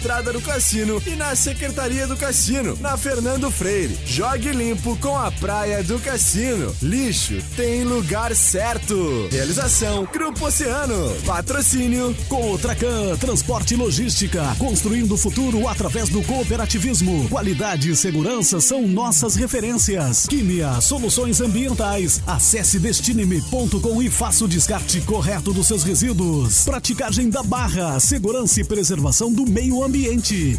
entrada do cassino e na Secretaria do Cassino, na Fernando Freire. Jogue limpo com a Praia do Cassino. Lixo tem lugar certo. Realização Grupo Oceano. Patrocínio com o Tracan Transporte e Logística, construindo o futuro através do cooperativismo. Qualidade e segurança são nossas referências. Químia, soluções ambientais. Acesse destineme.com e faça o descarte correto dos seus resíduos. Praticagem da barra, segurança e preservação do meio ambiente.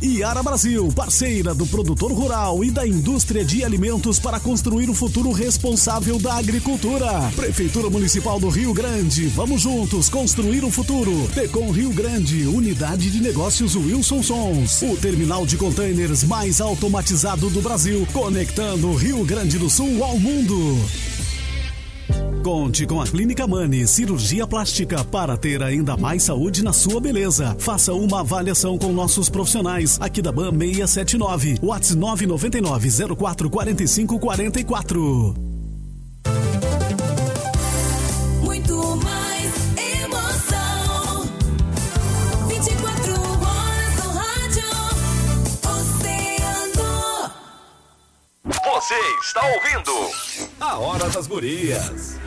Iara Brasil, parceira do produtor rural e da indústria de alimentos para construir o futuro responsável da agricultura. Prefeitura Municipal do Rio Grande, vamos juntos construir o futuro. Tecom Rio Grande, unidade de negócios Wilson Sons. O terminal de containers mais automatizado do Brasil, conectando o Rio Grande do Sul ao mundo. Conte com a Clínica Mani Cirurgia Plástica para ter ainda mais saúde na sua beleza. Faça uma avaliação com nossos profissionais aqui da BAM 679, WhatsApp 999 04 45 44. Está ouvindo A Hora das Gurias.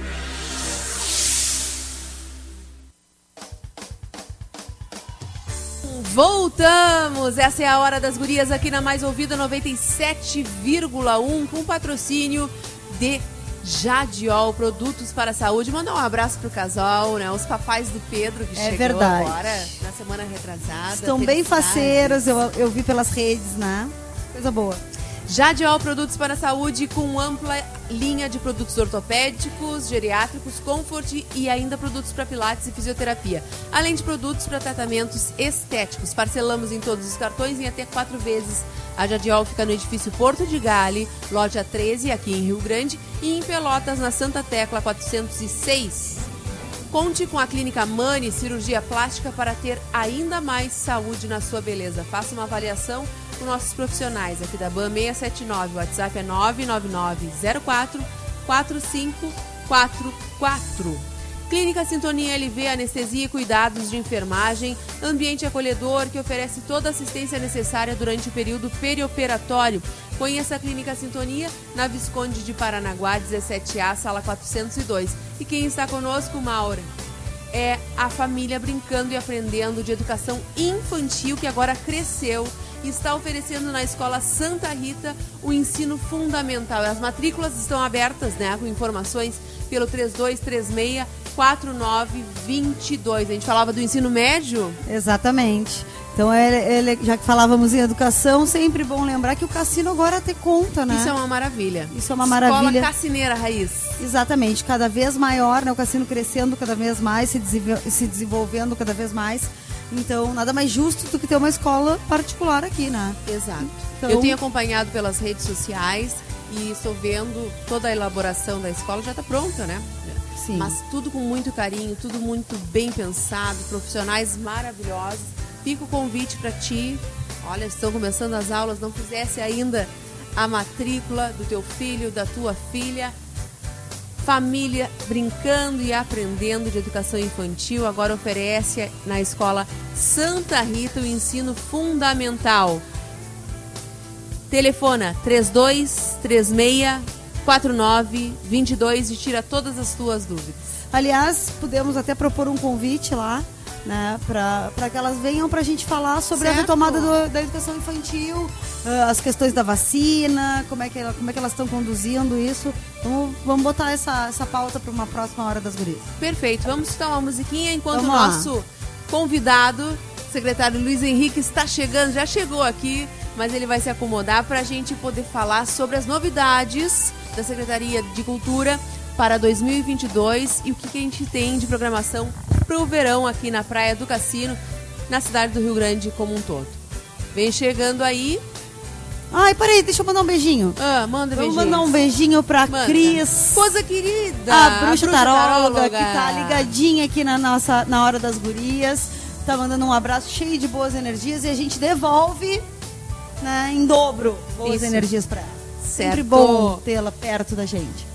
Voltamos! Essa é a Hora das Gurias aqui na Mais Ouvida 97,1 com patrocínio de Jadiol Produtos para a Saúde. Mandar um abraço pro casal, né? Os papais do Pedro que É chegou verdade. agora, na semana retrasada. Estão bem faceiros, eu, eu vi pelas redes, né? Coisa boa. Jadiol Produtos para a Saúde com ampla linha de produtos ortopédicos, geriátricos, comfort e ainda produtos para pilates e fisioterapia. Além de produtos para tratamentos estéticos. Parcelamos em todos os cartões em até quatro vezes. A Jadiol fica no edifício Porto de Gale, loja 13, aqui em Rio Grande, e em Pelotas, na Santa Tecla 406. Conte com a Clínica Mani Cirurgia Plástica para ter ainda mais saúde na sua beleza. Faça uma avaliação com nossos profissionais aqui da BAM 679. O WhatsApp é 99904 4544. Clínica Sintonia LV, anestesia e cuidados de enfermagem, ambiente acolhedor que oferece toda a assistência necessária durante o período perioperatório. Conheça a Clínica Sintonia na Visconde de Paranaguá, 17A, sala 402. E quem está conosco, Maura? É a família brincando e aprendendo de educação infantil que agora cresceu e está oferecendo na escola Santa Rita o ensino fundamental. As matrículas estão abertas, né, com informações pelo 3236 4922. A gente falava do ensino médio? Exatamente. Então, ele, ele- já que falávamos em educação, sempre bom lembrar que o cassino agora tem conta, né? Isso é uma maravilha. Isso é uma maravilha. Escola Cassineira Raiz. Exatamente, cada vez maior, né? O cassino crescendo cada vez mais, se, se desenvolvendo cada vez mais. Então, nada mais justo do que ter uma escola particular aqui, né? Exato. Então- Eu tenho acompanhado pelas redes sociais e estou vendo toda a elaboração da escola já está pronta, né? Sim. Mas tudo com muito carinho, tudo muito bem pensado, profissionais maravilhosos. Fica o convite para ti. Olha, estão começando as aulas, não fizesse ainda a matrícula do teu filho, da tua filha. Família brincando e aprendendo de educação infantil agora oferece na escola Santa Rita o ensino fundamental. Telefona 3236 4922 e tira todas as tuas dúvidas. Aliás, podemos até propor um convite lá, né? Para que elas venham para a gente falar sobre a Certo. retomada do- da educação infantil, ah, as questões da vacina, como é que, como é que elas estão conduzindo isso. Vamos, vamos botar essa, essa pauta para uma próxima hora das gurias. Perfeito, vamos escutar uma musiquinha enquanto Vamos o lá. nosso convidado, secretário Luiz Henrique, está chegando, já chegou aqui, mas ele vai se acomodar para a gente poder falar sobre as novidades da Secretaria de Cultura para 2022 e o que, que a gente tem de programação para o verão aqui na Praia do Cassino, na cidade do Rio Grande como um todo. Vem chegando aí. Ai, peraí, deixa eu mandar um beijinho. Ah, manda Vamos beijinhos. mandar um beijinho pra Manda. Cris. Coisa querida. A bruxa, taróloga, taróloga. que tá ligadinha aqui na nossa na hora das gurias. Tá mandando um abraço cheio de boas energias e a gente devolve né, em dobro boas Isso. energias pra ela. Sempre Certo. bom tê-la perto da gente.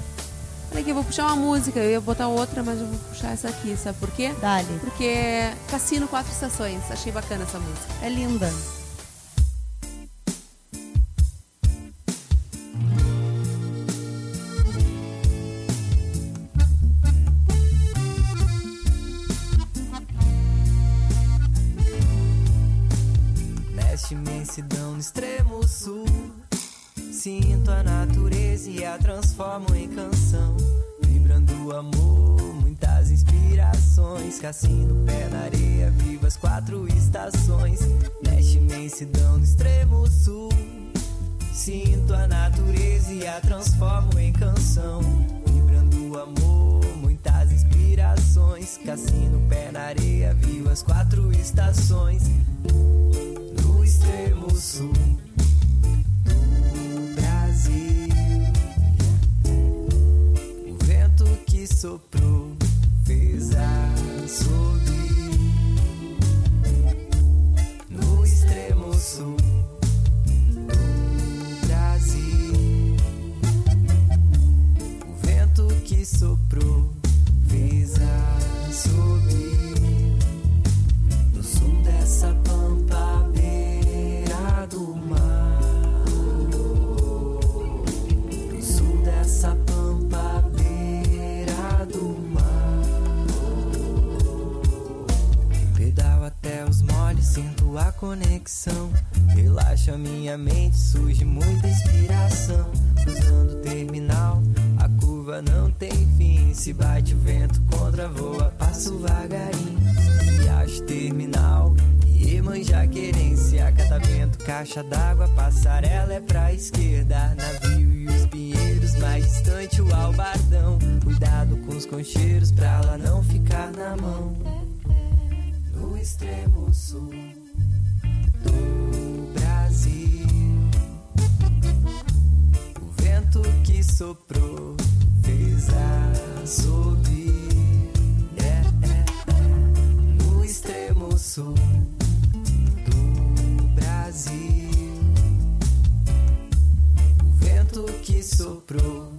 Olha aqui, eu vou puxar uma música, eu ia botar outra, mas eu vou puxar essa aqui, sabe por quê? Dali. Porque é Cassino Quatro Estações, achei bacana essa música. É linda. Neste imensidão no extremo sul, sinto a natureza e a transformo em canção Amor, muitas inspirações. Cassino, pé na areia, viva as quatro estações. Nesta imensidão no extremo sul, sinto a natureza e a transformo em canção. Vibrando o amor, muitas inspirações. Cassino, pé na areia, viva as quatro estações. No extremo sul soprou fez a subir no extremo sul do Brasil. O vento que soprou conexão. Relaxa minha mente, surge muita inspiração. Cruzando o terminal, a curva não tem fim. Se bate o vento contra, voa, passo vagarinho. Riacho terminal, Iemanjá querência. Catavento, caixa d'água, passarela é pra esquerda. Navio e os pinheiros, mais distante o albardão. Cuidado com os concheiros pra lá não ficar na mão. No extremo sul vento que soprou fez a subir. É, é, é. No extremo sul do Brasil. O vento que soprou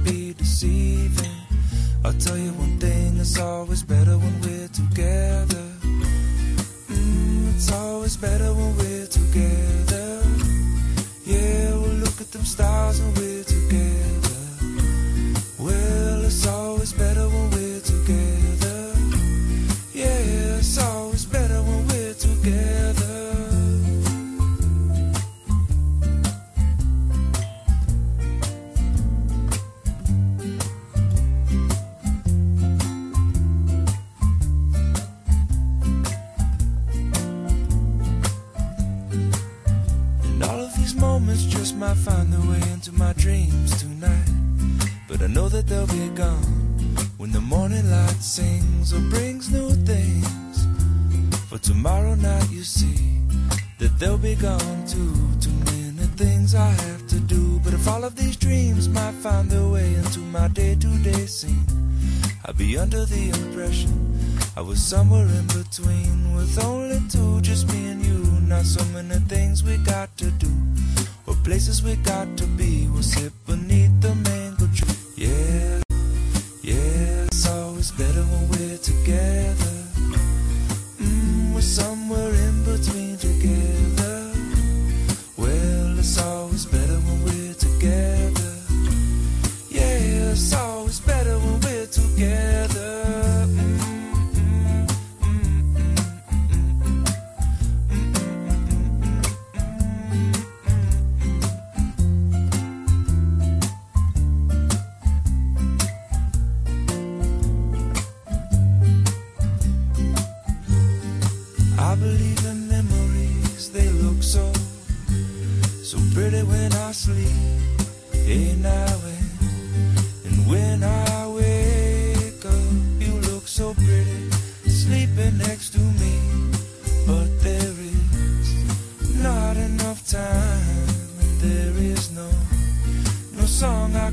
somewhere.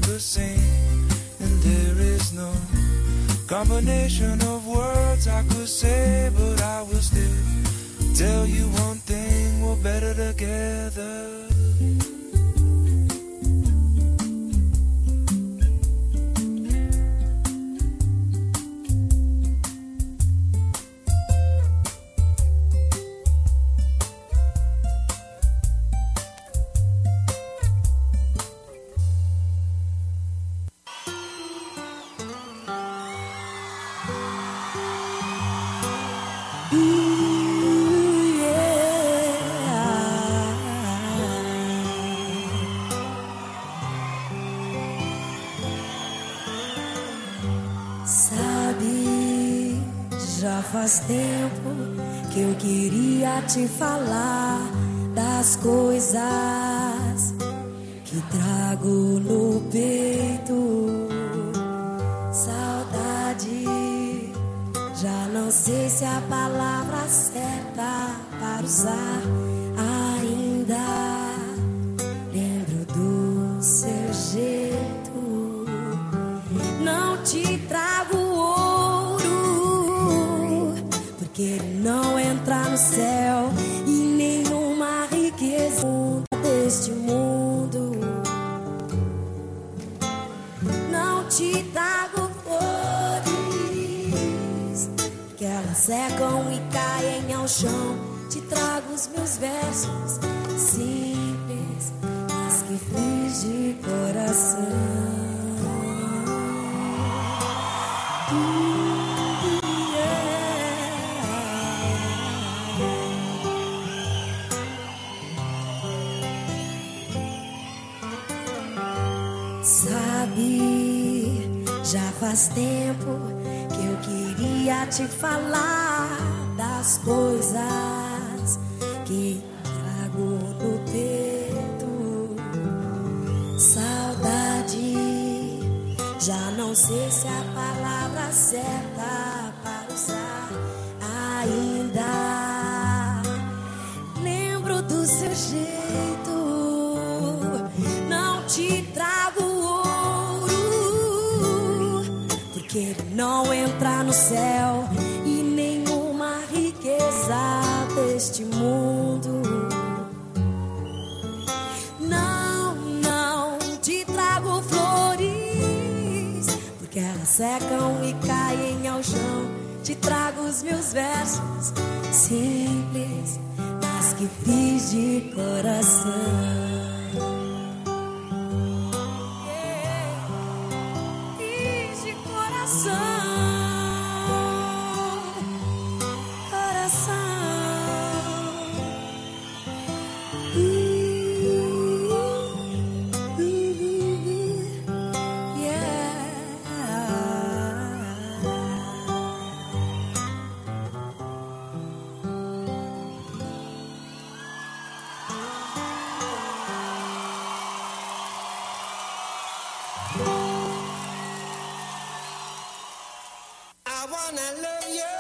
the same, and there is no combination of words I could say, but I will still tell you one thing: we're better together. te falar das coisas. faz tempo que eu queria te falar das coisas que trago no peito. Saudade, já não sei se é a palavra certa wanna love you.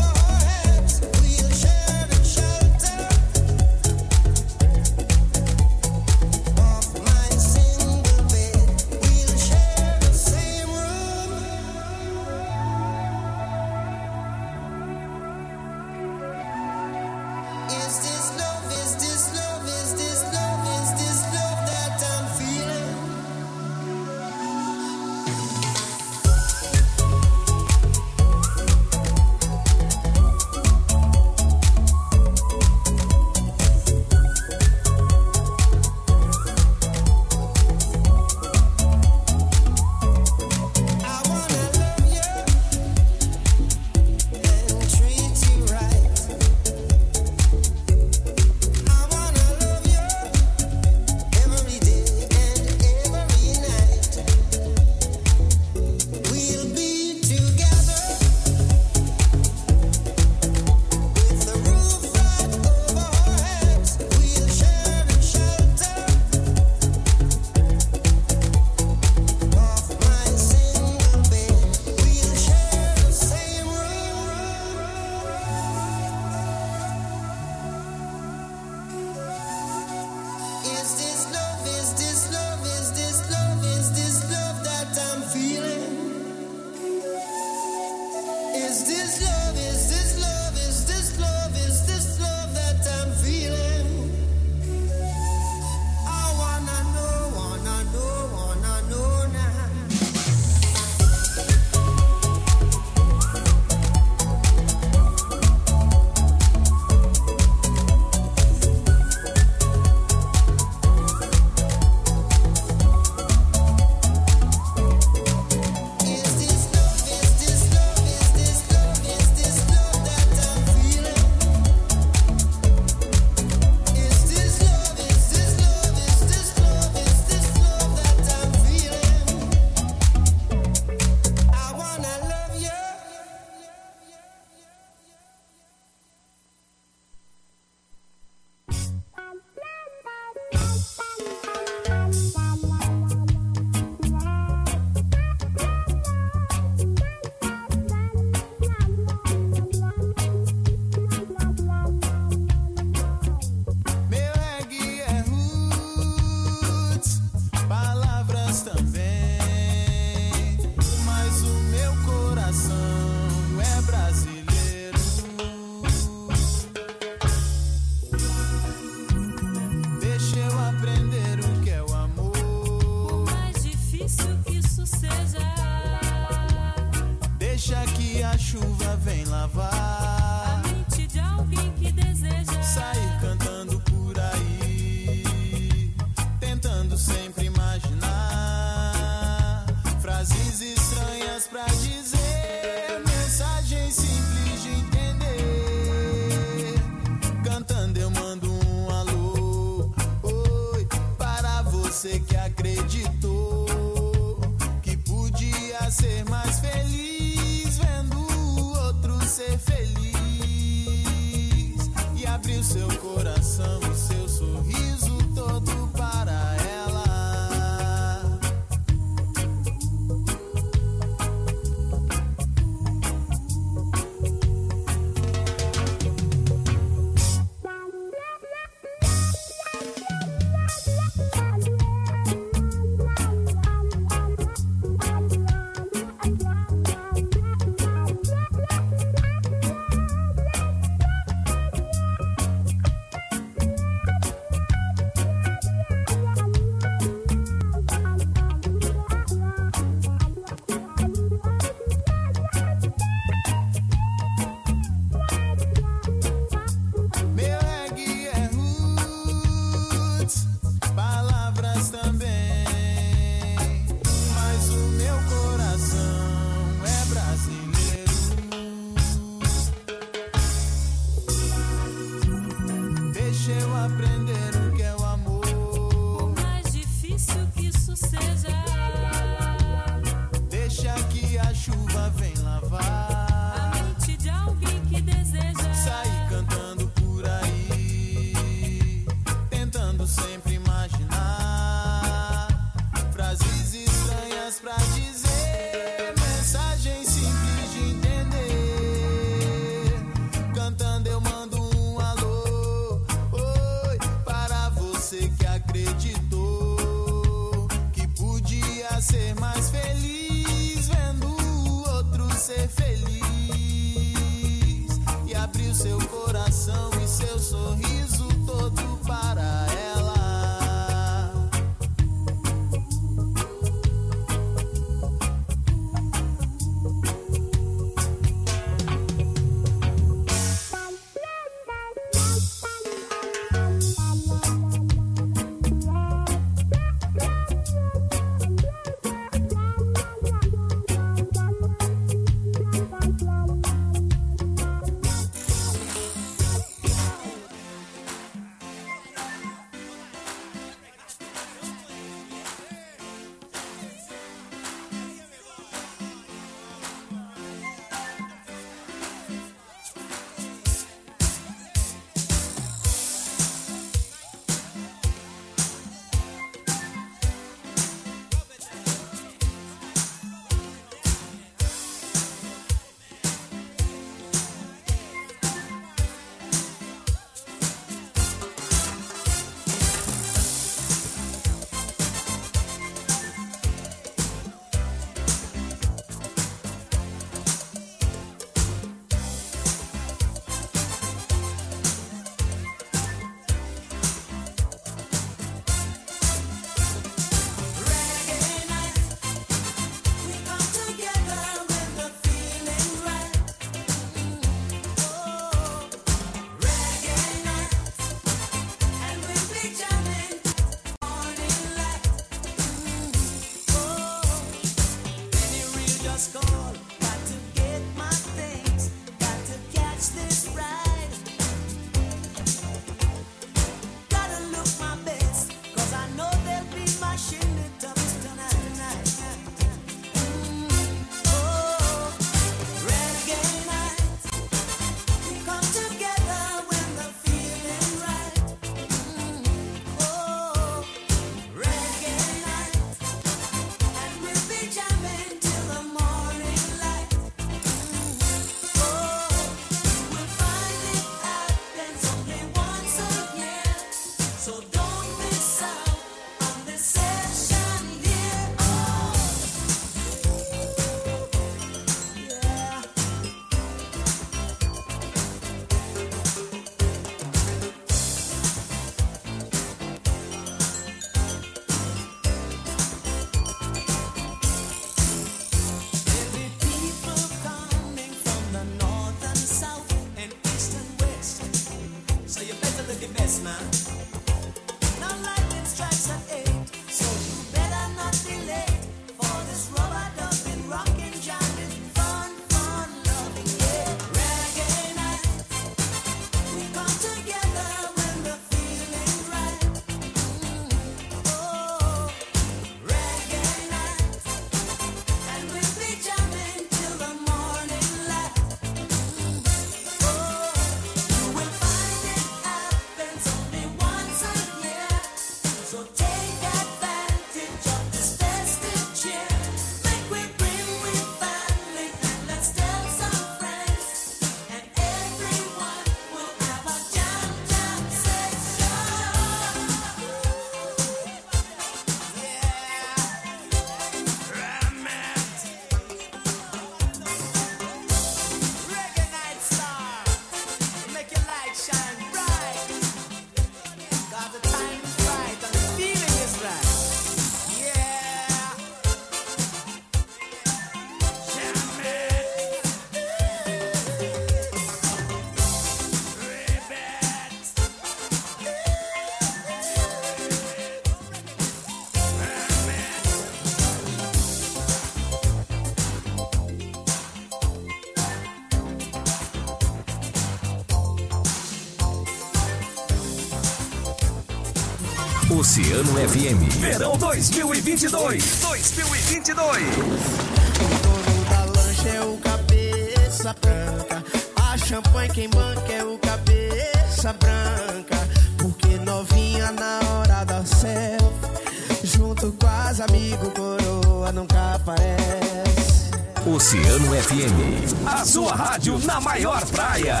Oceano FM. Verão 2022. 2022. O dono da lancha é o cabeça branca. A champanhe quem banca é o cabeça branca. Porque novinha na hora da selfie. Junto com as amigos, coroa nunca aparece. Oceano FM. A sua rádio na maior praia.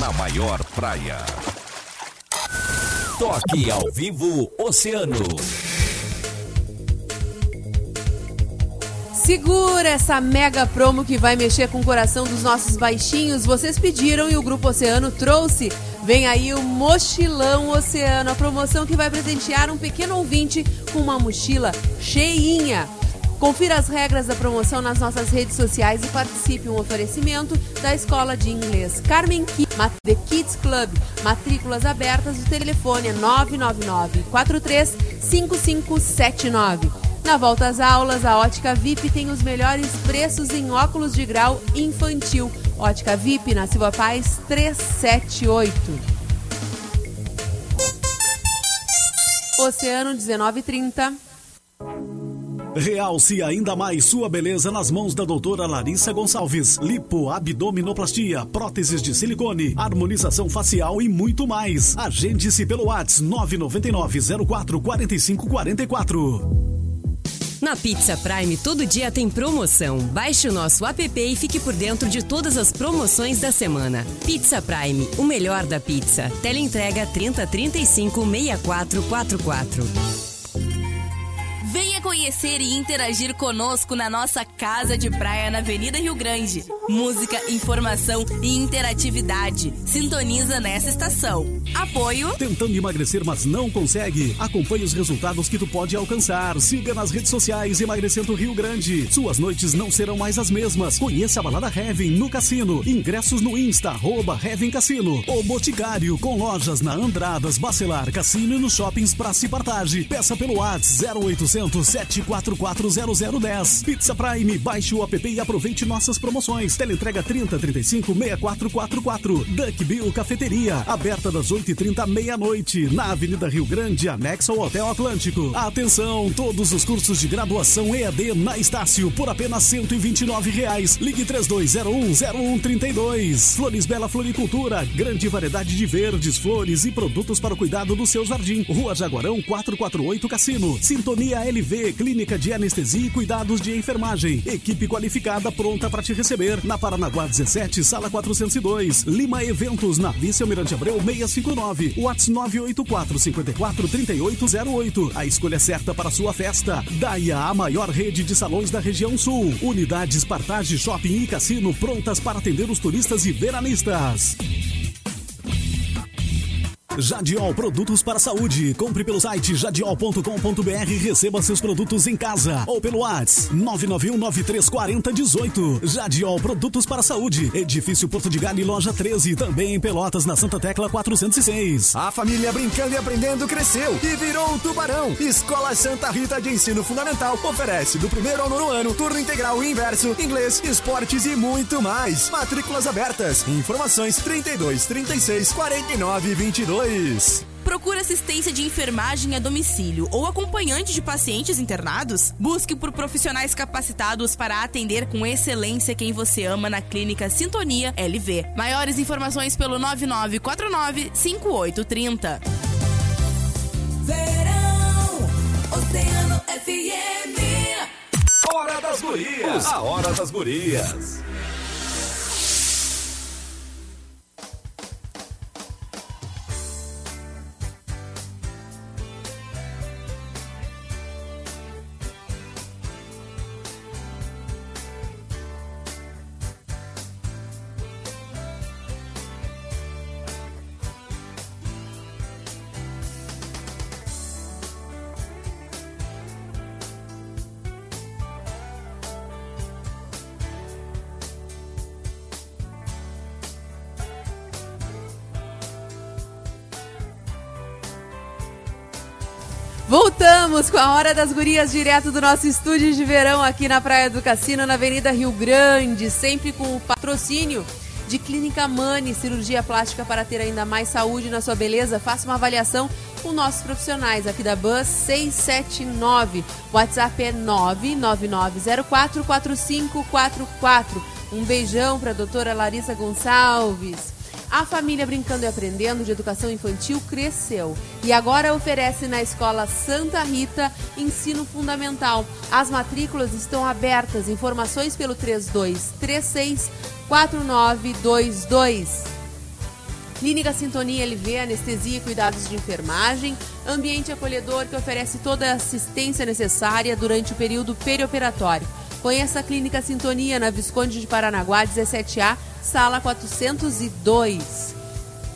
Na maior praia. Toque ao vivo Oceano. Segura essa mega promo que vai mexer com o coração dos nossos baixinhos. Vocês pediram e o Grupo Oceano trouxe. Vem aí o Mochilão Oceano, a promoção que vai presentear um pequeno ouvinte com uma mochila cheinha. Confira as regras da promoção nas nossas redes sociais e participe um oferecimento da Escola de Inglês Carmen The Kids Club. Matrículas abertas, o telefone é 999 43 5579. Na volta às aulas, a Ótica VIP tem os melhores preços em óculos de grau infantil. Ótica VIP na Silva Paz 378. Oceano 1930. Realce ainda mais sua beleza nas mãos da doutora Larissa Gonçalves. Lipo, abdominoplastia, próteses de silicone, harmonização facial e muito mais. Agende-se pelo WhatsApp 999 04 45 44. Na Pizza Prime, todo dia tem promoção. Baixe o nosso app e fique por dentro de todas as promoções da semana. Pizza Prime, o melhor da pizza. Teleentrega 3035 6444. Conhecer e interagir conosco na nossa casa de praia na Avenida Rio Grande. Música, informação e interatividade. Sintoniza nessa estação. Apoio. Tentando emagrecer, mas não consegue? Acompanhe os resultados que tu pode alcançar. Siga nas redes sociais Emagrecendo Rio Grande. Suas noites não serão mais as mesmas. Conheça a balada Heaven no cassino. Ingressos no Insta, arroba Heaven Cassino. O Boticário, com lojas na Andradas, Bacelar, Cassino e nos shoppings Praça e Partage. Peça pelo WhatsApp 0800 7440010. Pizza Prime, baixe o app e aproveite nossas promoções. Teleentrega 3035 6444. Duck Bill Cafeteria, aberta das 8h30 à meia-noite, na Avenida Rio Grande, anexo ao Hotel Atlântico. Atenção, todos os cursos de graduação EAD na Estácio por apenas 129 reais. Ligue 32010132. Flores Bela Floricultura, grande variedade de verdes, flores e produtos para o cuidado do seu jardim. Rua Jaguarão 448 Cassino. Sintonia LV, Clínica de Anestesia e Cuidados de Enfermagem. Equipe qualificada pronta para te receber. Na Paranaguá 17, sala 402. Lima Eventos, na Vice Almirante Abreu 659. WhatsApp 984 54 3808. A escolha certa para sua festa. Daia, a maior rede de salões da região sul. Unidades Partage Shopping e Cassino prontas para atender os turistas e veranistas. Jadiol Produtos para Saúde. Compre pelo site jadiol.com.br e receba seus produtos em casa. Ou pelo WhatsApp 991934018. Jadiol Produtos para a Saúde. Edifício Porto de Galho, loja 13. Também em Pelotas, na Santa Tecla 406. A família brincando e aprendendo cresceu e virou um tubarão. Escola Santa Rita de Ensino Fundamental oferece do primeiro ao nono ano turno integral e inverso, inglês, esportes e muito mais. Matrículas abertas. Informações 32 36 49 22. Procura assistência de enfermagem a domicílio ou acompanhante de pacientes internados? Busque por profissionais capacitados para atender com excelência quem você ama na Clínica Sintonia LV. Maiores informações pelo 9949 5830. Verão, Oceano FM. Hora das Gurias. A Hora das Gurias. Voltamos com a Hora das Gurias, direto do nosso estúdio de verão aqui na Praia do Cassino, na Avenida Rio Grande, sempre com o patrocínio de Clínica Mani, cirurgia plástica para ter ainda mais saúde na sua beleza. Faça uma avaliação com nossos profissionais aqui da Bus 679. WhatsApp é 999044544. Um beijão para a doutora Larissa Gonçalves. A família Brincando e Aprendendo de Educação Infantil cresceu e agora oferece na Escola Santa Rita ensino fundamental. As matrículas estão abertas. Informações pelo 3236 4922. Clínica Sintonia LV, anestesia e cuidados de enfermagem, ambiente acolhedor que oferece toda a assistência necessária durante o período perioperatório. Conheça a Clínica Sintonia na Visconde de Paranaguá, 17A, sala 402.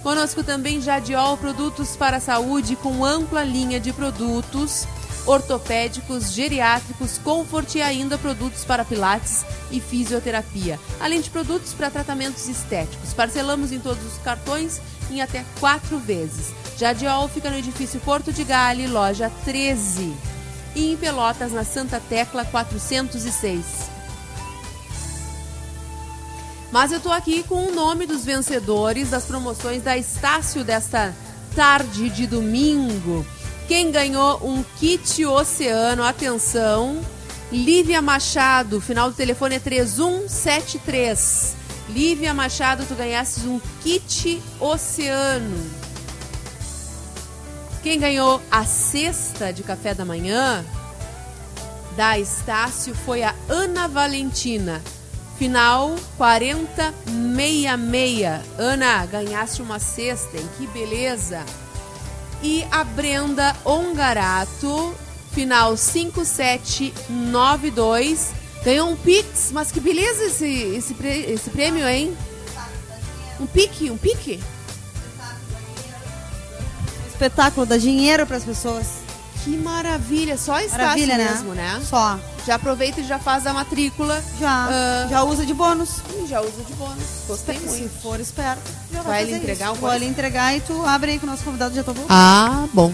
Conosco também Jadiol Produtos para a Saúde com ampla linha de produtos ortopédicos, geriátricos, comfort e ainda produtos para pilates e fisioterapia, além de produtos para tratamentos estéticos. Parcelamos em todos os cartões em até quatro vezes. Jadiol fica no edifício Porto de Gale, loja 13. E em Pelotas, na Santa Tecla 406. Mas eu tô aqui com o nome dos vencedores das promoções da Estácio desta tarde de domingo. Quem ganhou um kit oceano, atenção, Lívia Machado, final do telefone é 3173. Lívia Machado, tu ganhasses um kit oceano. Quem ganhou a cesta de café da manhã da Estácio foi a Ana Valentina. Final 4066. Ana, ganhaste uma cesta, hein? Que beleza! E a Brenda Ongarato, final 5792. Ganhou um Pix, mas que beleza esse, esse, esse prêmio, hein? Um pique, um pique? Espetáculo, dá dinheiro para as pessoas. Que maravilha, só Estácio Maravilha, né? mesmo, né? Só. Já aproveita e já faz a matrícula. Já. Ah, já usa de bônus. Já usa de bônus. Gostei Se muito. for esperto, já Vai vai, lhe entregar isso. o Vou coisa? lhe entregar e tu abre aí que o nosso convidado já tá bom. Ah, bom.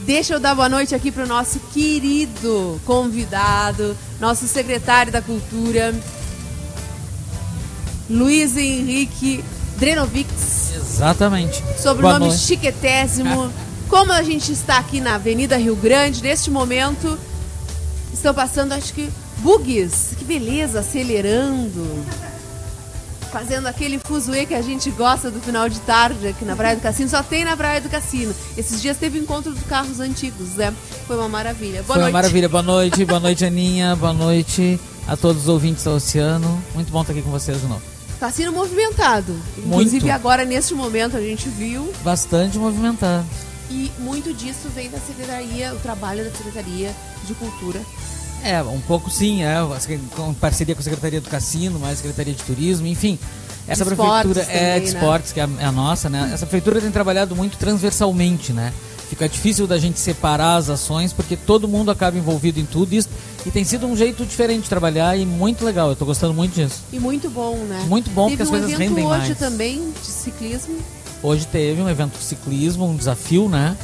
Deixa eu dar boa noite aqui para o nosso querido convidado, nosso secretário da Cultura, Luiz Henrique Drenovics, Exatamente. sobrenome Boa noite. chiquetésimo. Como a gente está aqui na Avenida Rio Grande, neste momento, estão passando, acho que, bugs. Que beleza, acelerando. Fazendo aquele fuzuê que a gente gosta do final de tarde aqui na Praia do Cassino. Só tem na Praia do Cassino. Esses dias teve encontro dos carros antigos, né? Foi uma maravilha. Boa Foi uma noite. maravilha. Boa noite, boa noite, Aninha. Boa noite a todos os ouvintes do Oceano. Muito bom estar aqui com vocês de novo. Cassino movimentado. Inclusive Muito. agora, neste momento, a gente viu. Bastante movimentado. E muito disso vem da Secretaria, o trabalho da Secretaria de Cultura. É, um pouco sim, é, com parceria com a Secretaria do Cassino, mais a Secretaria de Turismo, enfim. Essa De prefeitura é também, de né? esportes, que é a, é a nossa, né? Essa prefeitura tem trabalhado muito transversalmente, né? Fica difícil da gente separar as ações, porque todo mundo acaba envolvido em tudo isso. E tem sido um jeito diferente de trabalhar e muito legal. Eu tô gostando muito disso. E muito bom, né? Muito bom, Teve porque as um coisas evento rendem hoje mais. também de ciclismo. Hoje teve um evento de ciclismo, um desafio, né?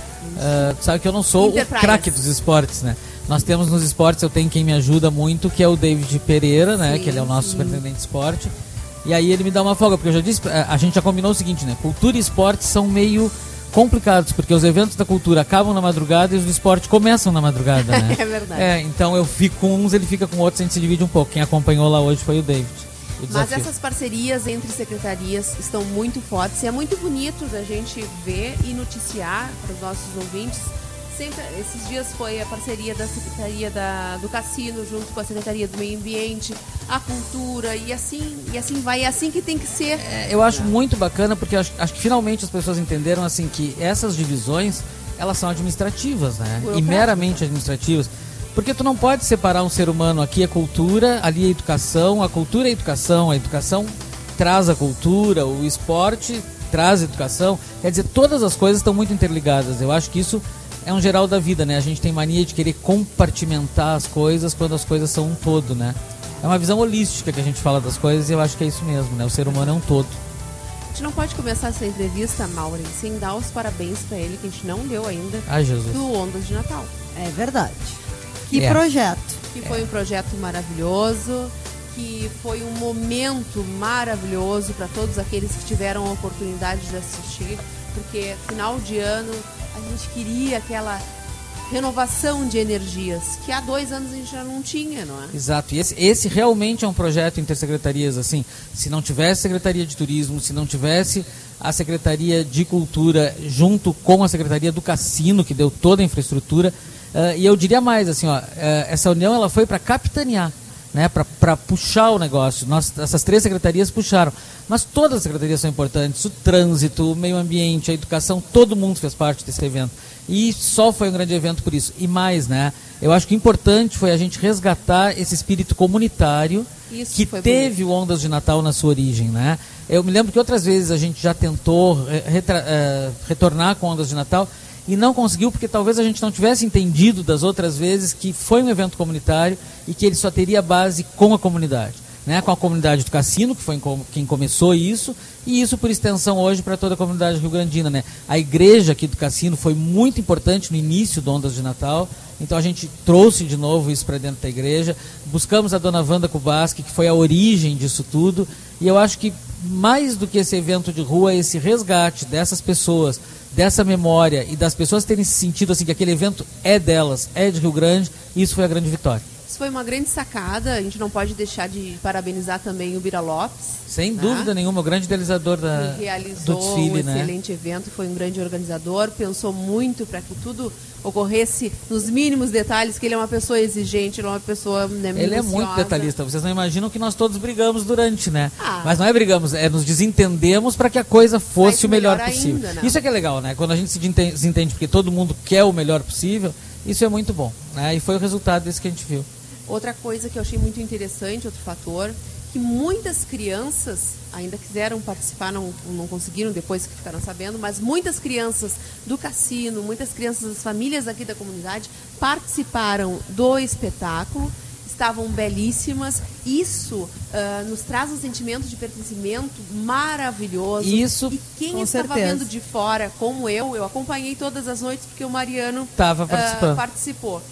Tu sabe que eu não sou o craque dos esportes, né? Nós temos nos esportes, eu tenho quem me ajuda muito, que é o David Pereira, né? Sim, que ele é o nosso sim. superintendente de esporte. E aí ele me dá uma folga, porque eu já disse, eh, a gente já combinou o seguinte, né? Cultura e esporte são meio complicados, porque os eventos da cultura acabam na madrugada e os do esporte começam na madrugada, né? É verdade. É, então eu fico com uns, ele fica com outros, a gente se divide um pouco. Quem acompanhou lá hoje foi o David. Mas essas parcerias entre secretarias estão muito fortes e é muito bonito da gente ver e noticiar para os nossos ouvintes. Sempre, esses dias foi a parceria da Secretaria da, do Cassino junto com a Secretaria do Meio Ambiente, a Cultura e assim, e assim vai. É assim que tem que ser. Eu acho muito bacana porque acho, acho que finalmente as pessoas entenderam assim que essas divisões elas são administrativas, né? E meramente administrativas. Porque tu não pode separar um ser humano aqui é cultura, ali é educação, a cultura é educação, a educação traz a cultura, o esporte traz a educação. Quer dizer, todas as coisas estão muito interligadas. Eu acho que isso é um geral da vida, né? A gente tem mania de querer compartimentar as coisas quando as coisas são um todo, né? É uma visão holística que a gente fala das coisas e eu acho que é isso mesmo, né? O ser humano é um todo. A gente não pode começar essa entrevista, Maureen, sem dar os parabéns para ele, que a gente não deu ainda, Ai, Jesus. do Ondas de Natal. É verdade. Que É. projeto. que foi um projeto maravilhoso, que foi um momento maravilhoso para todos aqueles que tiveram a oportunidade de assistir, porque final de ano a gente queria aquela renovação de energias que há dois anos a gente já não tinha, não é? Exato. E esse, esse realmente é um projeto intersecretarias, assim. Se não tivesse Secretaria de Turismo, se não tivesse a Secretaria de Cultura junto com a Secretaria do Cassino, que deu toda a infraestrutura, uh, e eu diria mais, assim, ó, uh, essa união ela foi para capitanear, né, para puxar o negócio. Nós, essas três secretarias puxaram. Mas todas as secretarias são importantes, o trânsito, o meio ambiente, a educação, todo mundo fez parte desse evento. E só foi um grande evento por isso. E mais, né? Eu acho que o importante foi a gente resgatar esse espírito comunitário Isso que teve o Ondas de Natal na sua origem, né? Eu me lembro que outras vezes a gente já tentou eh, eh, retornar com Ondas de Natal e não conseguiu porque talvez a gente não tivesse entendido das outras vezes que foi um evento comunitário e que ele só teria base com a comunidade. Né, com a comunidade do Cassino, que foi quem começou isso, e isso por extensão hoje para toda a comunidade rio-grandina. Né? A igreja aqui do Cassino foi muito importante no início do Ondas de Natal, então a gente trouxe de novo isso para dentro da igreja. Buscamos a dona Wanda Kubasky, que foi a origem disso tudo, e eu acho que mais do que esse evento de rua, esse resgate dessas pessoas, dessa memória e das pessoas terem se sentido assim que aquele evento é delas, é de Rio Grande, isso foi a grande vitória. Isso foi uma grande sacada. A gente não pode deixar de parabenizar também o Bira Lopes. Sem né? dúvida nenhuma, o grande idealizador da, que do realizou desfile, um né? excelente evento, foi um grande organizador, pensou muito para que tudo ocorresse nos mínimos detalhes, que ele é uma pessoa exigente, ele é uma pessoa né, Ele é muito detalhista. Vocês não imaginam que nós todos brigamos durante, né? Ah. Mas não é brigamos, é nos desentendemos para que a coisa fosse o melhor, melhor possível. ainda, né? Isso é que é legal, né? Quando a gente se desentende porque todo mundo quer o melhor possível, isso é muito bom. Né? E foi o resultado desse que a gente viu. Outra coisa que eu achei muito interessante, outro fator, que muitas crianças ainda quiseram participar, não, não conseguiram depois que ficaram sabendo, mas muitas crianças do cassino, muitas crianças das famílias aqui da comunidade participaram do espetáculo, estavam belíssimas. Isso ah, nos traz um sentimento de pertencimento maravilhoso. Isso, e quem estava certeza. vendo de fora, como eu, eu acompanhei todas as noites porque o Mariano Tava ah, participando. participou.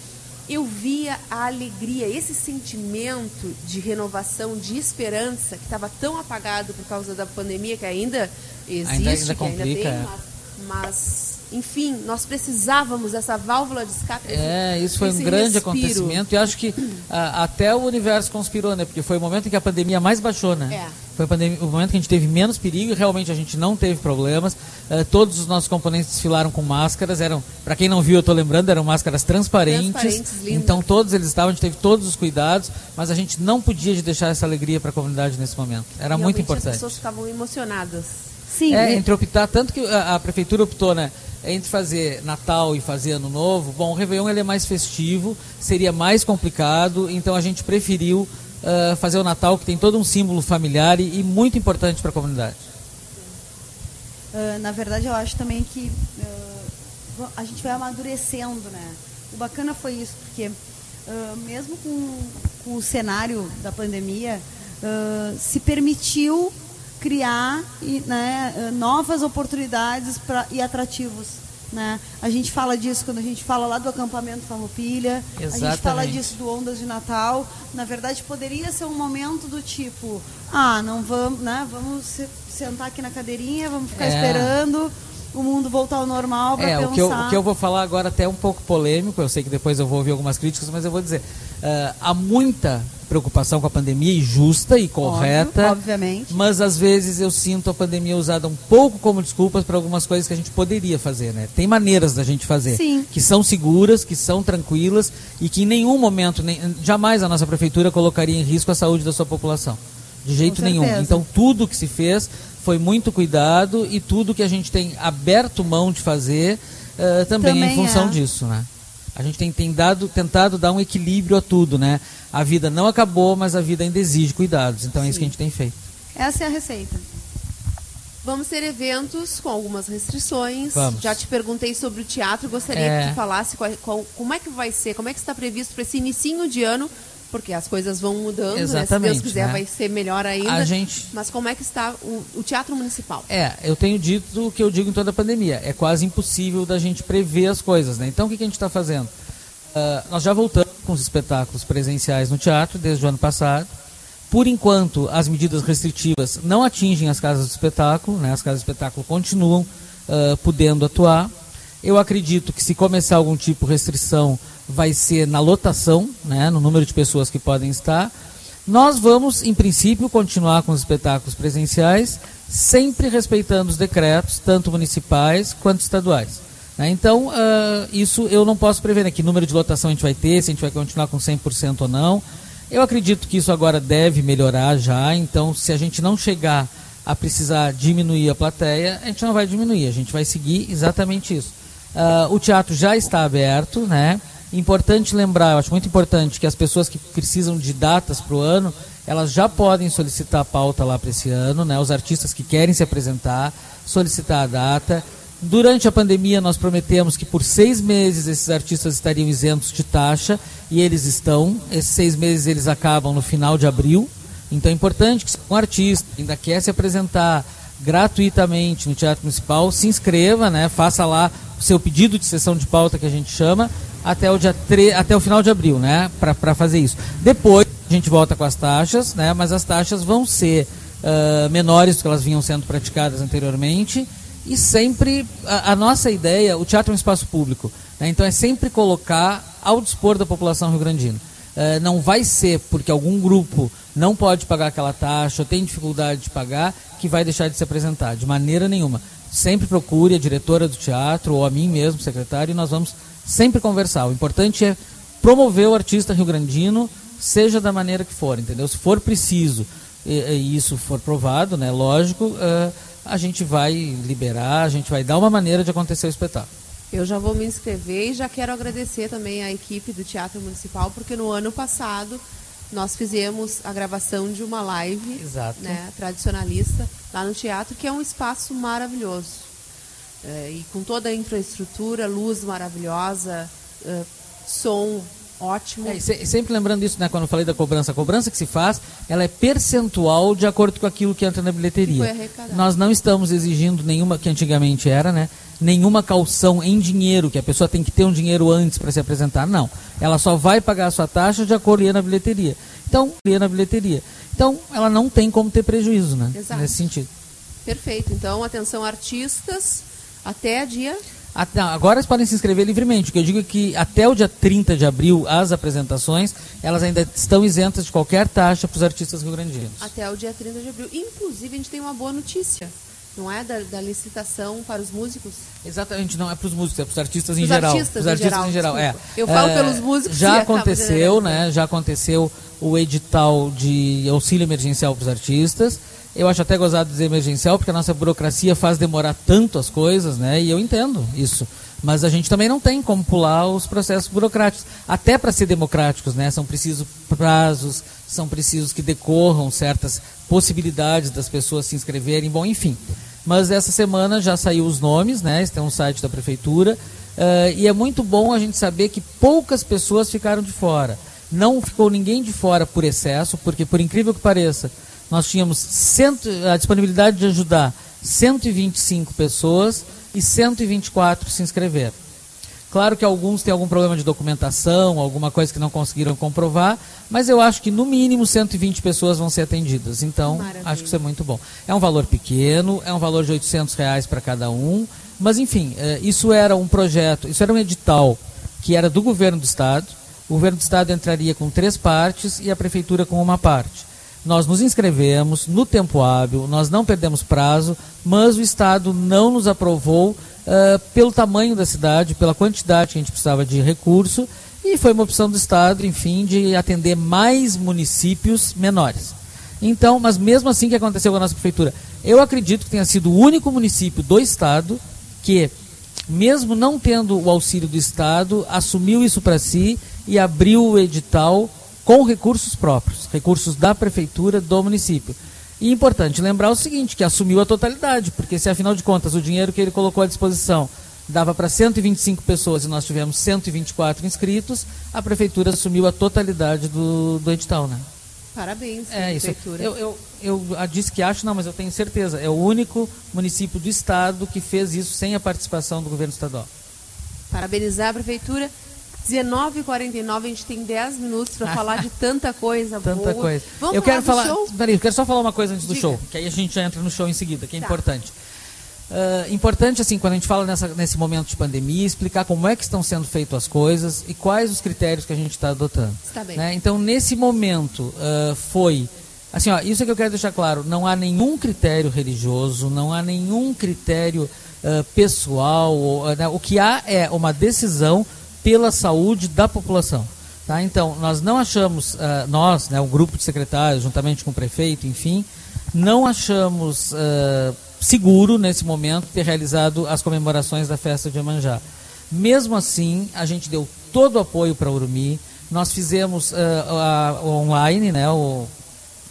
Eu via a alegria, esse sentimento de renovação, de esperança, que estava tão apagado por causa da pandemia, que ainda existe, Ainda- ainda que ainda tem, é. mas, mas, enfim, nós precisávamos dessa válvula de escape. É, isso foi um grande respiro. acontecimento e acho que ah, até o universo conspirou, né? Porque foi o momento em que a pandemia mais baixou, né? É. Foi a pandemia- o momento que a gente teve menos perigo e realmente a gente não teve problemas. Ah, todos os nossos componentes desfilaram com máscaras, eram, para quem não viu, eu estou lembrando, eram máscaras transparentes. Transparentes, lindas. então todos eles estavam, a gente teve todos os cuidados, mas a gente não podia de deixar essa alegria para a comunidade nesse momento. Era muito importante. As pessoas ficavam emocionadas. Sim, É, entre optar, tanto que a, a prefeitura optou, né? Entre fazer Natal e fazer Ano Novo, bom, o Réveillon ele é mais festivo, seria mais complicado, então a gente preferiu ah, fazer o Natal, que tem todo um símbolo familiar e, e muito importante para a comunidade. Ah, na verdade, eu acho também que va- a gente vai amadurecendo, né? O bacana foi isso, porque mesmo com, com o cenário da pandemia, se permitiu criar né, ah, novas oportunidades pra, e atrativos. Né? A gente fala disso quando a gente fala lá do acampamento Farroupilha, a gente fala Exatamente. disso do Ondas de Natal. Na verdade, poderia ser um momento do tipo, ah, não vamos, né? Vamos se- sentar aqui na cadeirinha, vamos ficar É. esperando o mundo voltar ao normal para É, pensar. o que, eu, o que eu vou falar agora até é um pouco polêmico, eu sei que depois eu vou ouvir algumas críticas, mas eu vou dizer, ah, há muita preocupação com a pandemia, e justa e correta, obviamente. mas às vezes eu sinto a pandemia usada um pouco como desculpas para algumas coisas que a gente poderia fazer, né? Tem maneiras da gente fazer, Sim. que são seguras, que são tranquilas e que em nenhum momento, nem, jamais a nossa prefeitura colocaria em risco a saúde da sua população. De jeito nenhum. Então tudo que se fez foi muito cuidado e tudo que a gente tem aberto mão de fazer eh, também, é em Também função é. disso, né? A gente tem, tem dado, tentado dar um equilíbrio a tudo, né? A vida não acabou, mas a vida ainda exige cuidados. Então é isso que a gente tem feito. Essa é a receita. Vamos ter eventos com algumas restrições. Vamos. Já te perguntei sobre o teatro, gostaria É. que tu falasse qual- qual- como é que vai ser, como é que está previsto para esse inicinho de ano, porque as coisas vão mudando, né? Se Deus quiser né? vai ser melhor ainda. A gente- Mas como é que está o, o teatro municipal? É, eu tenho dito o que eu digo em toda a pandemia. É quase impossível da gente prever as coisas, né? Então o que, que a gente está fazendo? Ah, nós já voltamos com os espetáculos presenciais no teatro desde o ano passado. Por enquanto, as medidas restritivas não atingem as casas de espetáculo, né? as casas de espetáculo continuam ah, podendo atuar. Eu acredito que se começar algum tipo de restrição, vai ser na lotação, né, no número de pessoas que podem estar. Nós vamos, em princípio, continuar com os espetáculos presenciais, sempre respeitando os decretos, tanto municipais quanto estaduais. né? Então, ah, isso eu não posso prever, né, que número de lotação a gente vai ter, se a gente vai continuar com 100% ou não. Eu acredito que isso agora deve melhorar já, então se a gente não chegar a precisar diminuir a plateia, a gente não vai diminuir, a gente vai seguir exatamente isso. Ah, o teatro já está aberto, né? Importante lembrar, eu acho muito importante que as pessoas que precisam de datas para o ano, elas já podem solicitar a pauta lá para esse ano, né? Os artistas que querem se apresentar, solicitar a data. Durante a pandemia, nós prometemos que por seis meses esses artistas estariam isentos de taxa e eles estão. Esses seis meses eles acabam no final de abril. Então é importante que se um artista ainda quer se apresentar gratuitamente no Teatro Municipal, se inscreva, né? Faça lá o seu pedido de sessão de pauta que a gente chama até o dia tre... até o final de abril, né? Para fazer isso. Depois a gente volta com as taxas, né? Mas as taxas vão ser ah, menores do que elas vinham sendo praticadas anteriormente e sempre a, a nossa ideia, o teatro é um espaço público, né? então é sempre colocar ao dispor da população rio-grandina. Eh, não vai ser porque algum grupo não pode pagar aquela taxa ou tem dificuldade de pagar que vai deixar de se apresentar, de maneira nenhuma. Sempre procure a diretora do teatro ou a mim mesmo, secretário, e nós vamos sempre conversar. O importante é promover o artista rio-grandino, seja da maneira que for, entendeu? Se for preciso e, e isso for provado, né, lógico, eh, a gente vai liberar, a gente vai dar uma maneira de acontecer o espetáculo. Eu já vou me inscrever e já quero agradecer também à equipe do Teatro Municipal, porque no ano passado nós fizemos a gravação de uma live né, tradicionalista lá no teatro, que é um espaço maravilhoso. É, e com toda a infraestrutura, luz maravilhosa, é, som ótimo. É, e se- sempre lembrando isso, né, quando eu falei da cobrança, a cobrança que se faz, ela é percentual de acordo com aquilo que entra na bilheteria. Nós não estamos exigindo nenhuma, que antigamente era, né, nenhuma calção em dinheiro, que a pessoa tem que ter um dinheiro antes para se apresentar. Não. Ela só vai pagar a sua taxa de acordo com na bilheteria. Então, ia na bilheteria. Então, ela não tem como ter prejuízo, né, Exato. nesse sentido. Perfeito. Então, atenção artistas, até dia agora eles podem se inscrever livremente. O que eu digo é que até o dia 30 de abril, as apresentações, elas ainda estão isentas de qualquer taxa para os artistas rio-grandinos. até o dia 30 de abril. Inclusive, a gente tem uma boa notícia, não é? Da, da licitação para os músicos. Exatamente, não é para os músicos, é para os artistas em geral. artistas Pros em artistas geral, em geral, é. Eu falo É, pelos músicos Já aconteceu, né? Já aconteceu o edital de auxílio emergencial para os artistas. Eu acho até gozado dizer emergencial, porque a nossa burocracia faz demorar tanto as coisas, né? E eu entendo isso. Mas a gente também não tem como pular os processos burocráticos. Até para ser democráticos, né? São precisos prazos, são precisos que decorram certas possibilidades das pessoas se inscreverem, bom, enfim. Mas essa semana já saiu os nomes, né? Tem um site da prefeitura. eh, e é muito bom a gente saber que poucas pessoas ficaram de fora. Não ficou ninguém de fora por excesso, porque por incrível que pareça, nós tínhamos cento, a disponibilidade de ajudar 125 pessoas e 124 se inscreveram. Claro que alguns têm algum problema de documentação, alguma coisa que não conseguiram comprovar, mas eu acho que no mínimo 120 pessoas vão ser atendidas. Então, Maravilha. acho que isso é muito bom. É um valor pequeno, é um valor de 800 reais para cada um, mas enfim, eh, isso era um projeto, isso era um edital que era do governo do estado. O governo do estado entraria com três partes e a prefeitura com uma parte. Nós nos inscrevemos no tempo hábil, nós não perdemos prazo, mas o Estado não nos aprovou ah, pelo tamanho da cidade, pela quantidade que a gente precisava de recurso, e foi uma opção do Estado, enfim, de atender mais municípios menores. Então, mas mesmo assim que aconteceu com a nossa prefeitura, eu acredito que tenha sido o único município do Estado que, mesmo não tendo o auxílio do Estado, assumiu isso para si e abriu o edital com recursos próprios, recursos da prefeitura do município. E importante lembrar o seguinte, que assumiu a totalidade, porque se afinal de contas o dinheiro que ele colocou à disposição dava para 125 pessoas e nós tivemos 124 inscritos, a prefeitura assumiu a totalidade do, do edital, né? Parabéns, É isso. prefeitura. Eu, eu, eu ah, disse que acho, não, mas eu tenho certeza. É o único município do estado que fez isso sem a participação do governo estadual. Parabenizar a prefeitura. 19h49, a gente tem 10 minutos para falar de tanta coisa Tanta boa. coisa. Vamos eu quero falar show? Peraí, eu quero só falar uma coisa antes do Diga. show, que aí a gente já entra no show em seguida, que é Tá. importante. ah, importante, assim, quando a gente fala nessa, nesse momento de pandemia, explicar como é que estão sendo feitas as coisas e quais os critérios que a gente está adotando. Está bem. né? Então, nesse momento, ah, foi. Assim, ó, isso é que eu quero deixar claro: não há nenhum critério religioso, não há nenhum critério ah, pessoal. né? O que há é uma decisão pela saúde da população. Tá? Então, nós não achamos, ah, nós, né, um grupo de secretários, juntamente com o prefeito, enfim, não achamos ah, seguro, nesse momento, ter realizado as comemorações da festa de Iemanjá. Mesmo assim, a gente deu todo o apoio para a Urumi, nós fizemos ah, a- o online, né, o,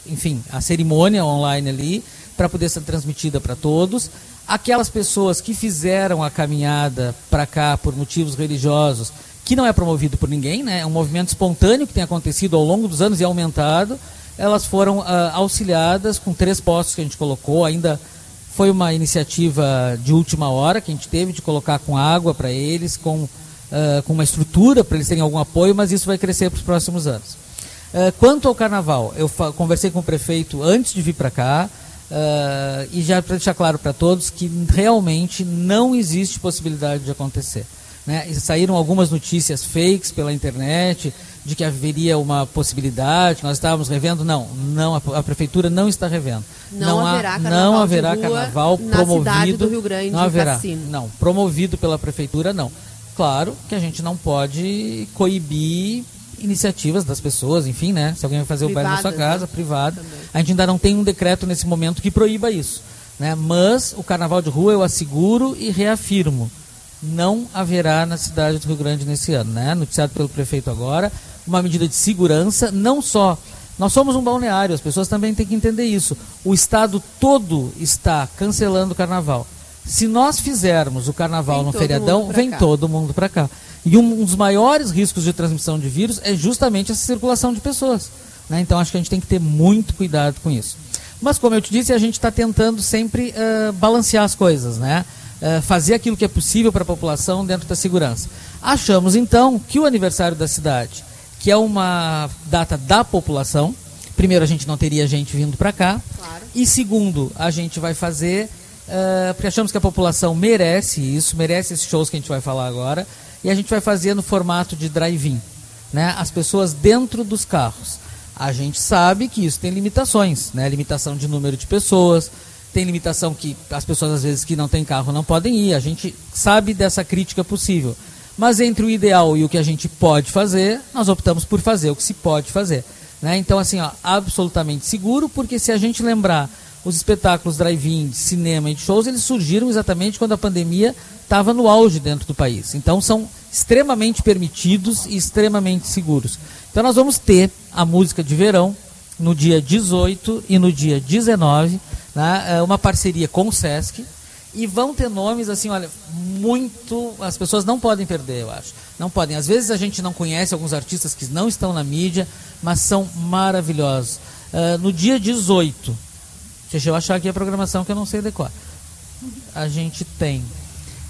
enfim, a cerimônia online ali, para poder ser transmitida para todos. Aquelas pessoas que fizeram a caminhada para cá por motivos religiosos, que não é promovido por ninguém, né? é um movimento espontâneo que tem acontecido ao longo dos anos e aumentado, elas foram ah, auxiliadas com três postos que a gente colocou, ainda foi uma iniciativa de última hora que a gente teve de colocar com água para eles, com, ah, com uma estrutura para eles terem algum apoio, mas isso vai crescer para os próximos anos. Uh, quanto ao carnaval, eu conversei com o prefeito antes de vir para cá uh, e já para deixar claro para todos que realmente não existe possibilidade de acontecer. Né? Saíram algumas notícias fakes pela internet de que haveria uma possibilidade, nós estávamos revendo. Não, não a, prefeitura não está revendo. Não há- haverá carnaval não haverá carnaval na promovido. Rio Grande não haverá. Cassino. Não, promovido pela prefeitura não. Claro que a gente não pode coibir iniciativas das pessoas, enfim, né? Se alguém vai fazer o baile na sua Privadas, casa, privada. A gente ainda não tem um decreto nesse momento que proíba isso, né? Mas o carnaval de rua eu asseguro e reafirmo, não haverá na cidade do Rio Grande nesse ano, né? Noticiado pelo prefeito agora, uma medida de segurança, não só nós somos um balneário, as pessoas também têm que entender isso. O estado todo está cancelando o carnaval. Se nós fizermos o carnaval Vem no feriadão, vem cá. todo mundo para cá. E um, um dos maiores riscos de transmissão de vírus é justamente essa circulação de pessoas. né? Então acho que a gente tem que ter muito cuidado com isso. Mas como eu te disse, a gente está tentando sempre ah, balancear as coisas, né? Ah, fazer aquilo que é possível para a população dentro da segurança. Achamos então que o aniversário da cidade, que é uma data da população, primeiro a gente não teria gente vindo para cá, e segundo a gente vai fazer ah, porque achamos que a população merece isso, merece esses shows que a gente vai falar agora, e a gente vai fazer no formato de drive-in, né? As pessoas dentro dos carros. A gente sabe que isso tem limitações, né? Limitação de número de pessoas, tem limitação que as pessoas às vezes que não têm carro não podem ir. A gente sabe dessa crítica possível. Mas entre o ideal e o que a gente pode fazer, nós optamos por fazer o que se pode fazer. Né? Então, assim, ó, absolutamente seguro, porque se a gente lembrar os espetáculos drive-in, cinema e shows, eles surgiram exatamente quando a pandemia estava no auge dentro do país. Então, são extremamente permitidos e extremamente seguros. Então, nós vamos ter a música de verão no dia 18 e no dia 19, né? É uma parceria com o Sesc. E vão ter nomes assim, olha, muito. As pessoas não podem perder, eu acho. Não podem. Às vezes a gente não conhece alguns artistas que não estão na mídia, mas são maravilhosos. Ah, no dia 18, deixa eu achar aqui a programação que eu não sei decorar. A gente tem.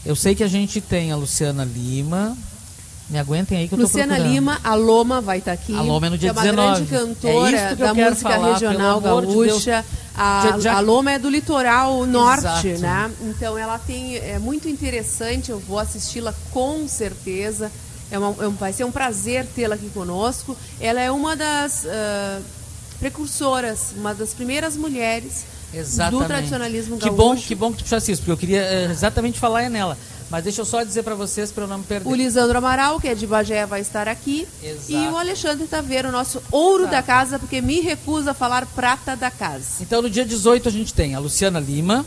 Eu sei que a gente tem a Luciana Lima. Me aguentem aí que eu tô Luciana procurando. Lima, a Loma vai estar aqui. A Loma é no dia que é uma 19. grande É cantora eu da música falar, regional amor de gaúcha. a, Já- a Loma é do litoral norte, Exato. né? Então ela tem é muito interessante. Eu vou assisti-la com certeza. É uma- é um- vai ser um prazer tê-la aqui conosco. Ela é uma das ah, precursoras, uma das primeiras mulheres Exatamente. do tradicionalismo que gaúcho. bom, que bom que tu puxasse isso, porque eu queria eh, exatamente falar nela. Mas deixa eu só dizer para vocês para eu não me perder. O Lisandro Amaral, que é de Bagé, vai estar aqui. Exato. E o Alexandre Taveira, o nosso ouro da casa, porque me recusa a falar prata da casa. Então no dia 18 a gente tem a Luciana Lima,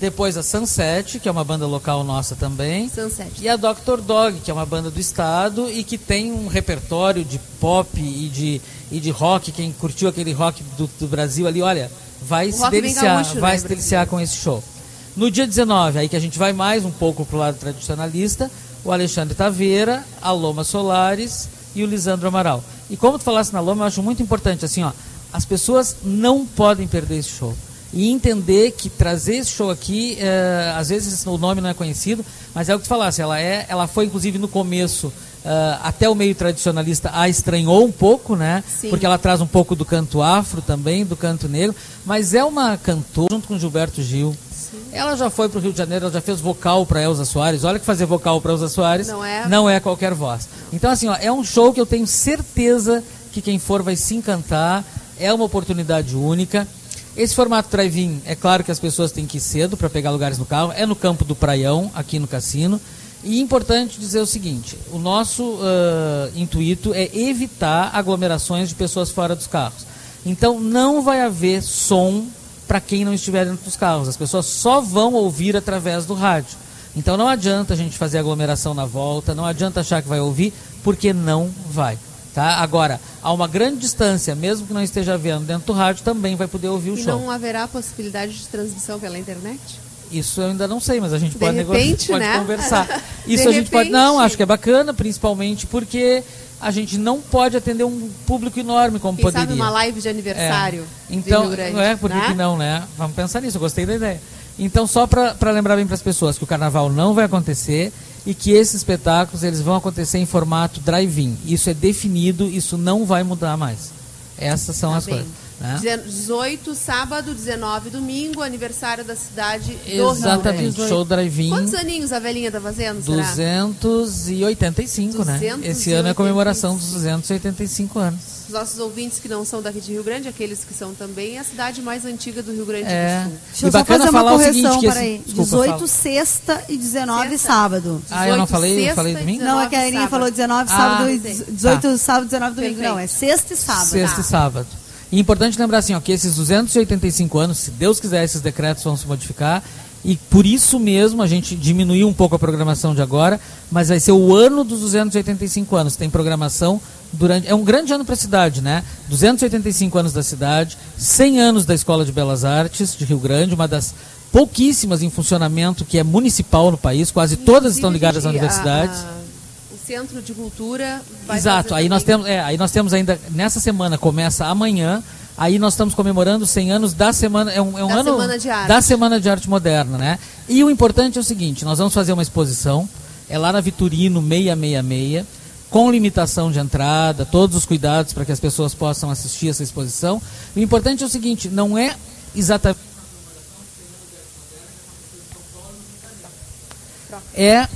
depois a Sunset, que é uma banda local nossa também. Sunset. E a Dr. Dog, que é uma banda do estado e que tem um repertório de pop e de, e de rock. Quem curtiu aquele rock do, do Brasil ali, olha, vai O se deliciar, gaúcho, vai né, se deliciar com esse show. No dia 19, aí que a gente vai mais um pouco pro lado tradicionalista, o Alexandre Taveira, a Loma Solares e o Lisandro Amaral. E como tu falasse na Loma, eu acho muito importante, assim, ó, as pessoas não podem perder esse show. E entender que trazer esse show aqui, eh, às vezes o nome não é conhecido, mas é o que tu falasse, ela, é, ela foi inclusive no começo, eh, até o meio tradicionalista a estranhou um pouco, né? Sim. Porque ela traz um pouco do canto afro também, do canto negro, mas é uma cantora, junto com Gilberto Gil, Ela já foi para o Rio de Janeiro, ela já fez vocal para Elza Soares. Olha que fazer vocal para Elza Soares Não é- não é qualquer voz. Então, assim, ó, é um show que eu tenho certeza que quem for vai se encantar. É uma oportunidade única. Esse formato drive-in, é claro que as pessoas têm que ir cedo para pegar lugares no carro. É no campo do Praião, aqui no cassino. E importante dizer o seguinte: o nosso ah, intuito é evitar aglomerações de pessoas fora dos carros. Então não vai haver som para quem não estiver dentro dos carros. As pessoas só vão ouvir através do rádio. Então não adianta a gente fazer aglomeração na volta, não adianta achar que vai ouvir, porque não vai. Tá? Agora, a uma grande distância, mesmo que não esteja vendo dentro do rádio, também vai poder ouvir o E show. não haverá possibilidade de transmissão pela internet? Isso eu ainda não sei, mas a gente De pode, repente, pode né? conversar. De Isso a gente pode. repente. Não, acho que é bacana, principalmente porque a gente não pode atender um público enorme como Quem poderia. sabe uma live de aniversário É. Então, de Grande, não é? Por né? que não, né? Vamos pensar nisso, eu gostei da ideia. Então, só para lembrar bem para as pessoas que o carnaval não vai acontecer e que esses espetáculos eles vão acontecer em formato drive-in. Isso é definido, isso não vai mudar mais. Essas são Tá as bem. coisas. Né? 18, sábado, 19, domingo, aniversário da cidade do Rio Exatamente, Grande. show drive-in. Quantos aninhos a velhinha tá fazendo, será? 285, né? Esse ano é a comemoração dos 285 anos. Os nossos ouvintes que não são daqui de Rio Grande, aqueles que são também, é a cidade mais antiga do Rio Grande É. do Sul. Deixa eu E só bacana fazer uma falar o correção, seguinte, que esse-. Desculpa, 18 fala. sexta e 19 sábado. Ah, eu não falei? Eu falei domingo? Não, é que a sábado. falou 19 Ah, sábado e sei. 18 Tá. sábado, 19 domingo. Perfeito. Não, é sexta e sábado. Sexta e sábado. E importante lembrar assim, ó, que esses 285 anos, se Deus quiser, esses decretos vão se modificar. E por isso mesmo a gente diminuiu um pouco a programação de agora, mas vai ser o ano dos 285 anos. Tem programação durante. É um grande ano para a cidade, né? 285 anos da cidade, 100 anos da Escola de Belas Artes de Rio Grande, uma das pouquíssimas em funcionamento que é municipal no país, quase todas estão ligadas às a- universidades. a- Centro de Cultura vai Exato, aí nós, temos, é, aí nós temos ainda, nessa semana, começa amanhã, aí nós estamos comemorando os 100 anos da semana, é um, é um Da ano Semana de Arte. da Semana de Arte Moderna, né? E o importante é o seguinte, nós vamos fazer uma exposição, é lá na Vitorino 666, com limitação de entrada, todos os cuidados para que as pessoas possam assistir essa exposição. O importante é o seguinte, não é exatamente é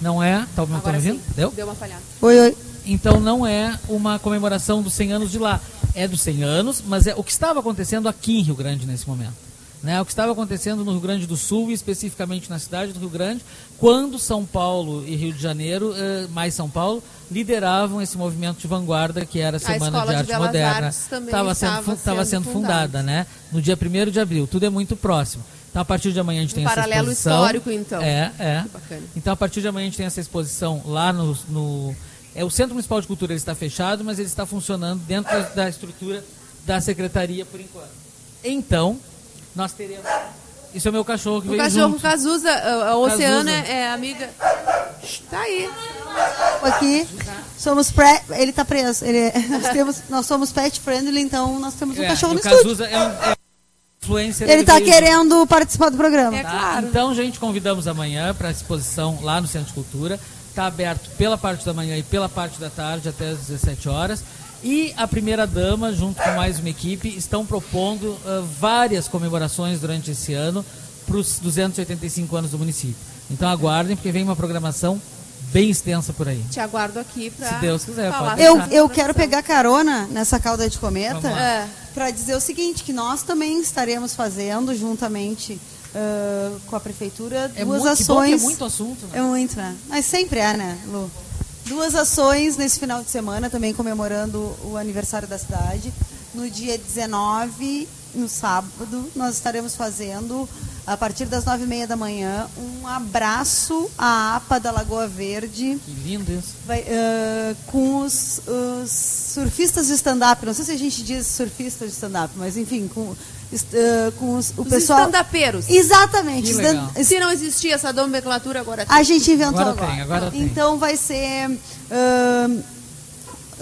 não é, tá me Agora ouvindo? sim, Deu? deu uma falhada. Oi, oi. Então não é uma comemoração dos 100 anos de lá. É dos 100 anos, mas é o que estava acontecendo aqui em Rio Grande nesse momento. Né? O que estava acontecendo no Rio Grande do Sul, e especificamente na cidade do Rio Grande, quando São Paulo e Rio de Janeiro, eh, mais São Paulo, lideravam esse movimento de vanguarda que era a Semana Escola de de Arte Belas Moderna. Artes também Estava sendo, sendo sendo fundada, né? No dia 1 de abril. Tudo é muito próximo. Então, a partir de amanhã a gente Um tem paralelo essa exposição. histórico, então. É, é. Que bacana. Então, a partir de amanhã a gente tem essa exposição lá no. no- é, o Centro Municipal de Cultura ele está fechado, mas ele está funcionando dentro da, da estrutura da secretaria por enquanto. Então, nós teremos. Isso é o meu cachorro que O veio cachorro junto. Cazuza, a, Oceana Cazuza. é amiga. Tá aí. Aqui, somos pré... Ele tá preso. Ele é- nós, temos, nós somos pet friendly, então nós temos um É, cachorro no o estúdio. Cazuza é um é um influencer. Ele tá veio junto. querendo participar do programa. Tá? Então, gente, convidamos amanhã para a exposição lá no Centro de Cultura. Está aberto pela parte da manhã e pela parte da tarde até às 17 horas. E a primeira dama, junto com mais uma equipe, estão propondo ah, várias comemorações durante esse ano para os 285 anos do município. Então aguardem, porque vem uma programação bem extensa por aí. Te aguardo aqui pra. Se Deus quiser, falar pode Eu, eu quero pegar carona nessa cauda de cometa Vamos lá. É. para dizer o seguinte, que nós também estaremos fazendo, juntamente ah, com a prefeitura, É duas muito, que ações. é muito assunto. Né? É muito, né? Mas sempre é, né, Lu? Duas ações nesse final de semana, também comemorando o aniversário da cidade. No dia 19, no sábado, nós estaremos fazendo, a partir das nove e meia da manhã, um abraço à APA da Lagoa Verde. Que lindo isso. Vai, ah, com os, os surfistas de stand-up. Não sei se a gente diz surfistas de stand-up, mas enfim, com, ah, com os, o Os pessoal. stand-upeiros. Exatamente. Que stand- legal. Se não existia essa nomenclatura, agora tem. a gente inventou Agora agora. tem, agora tem. Então vai ser ahn,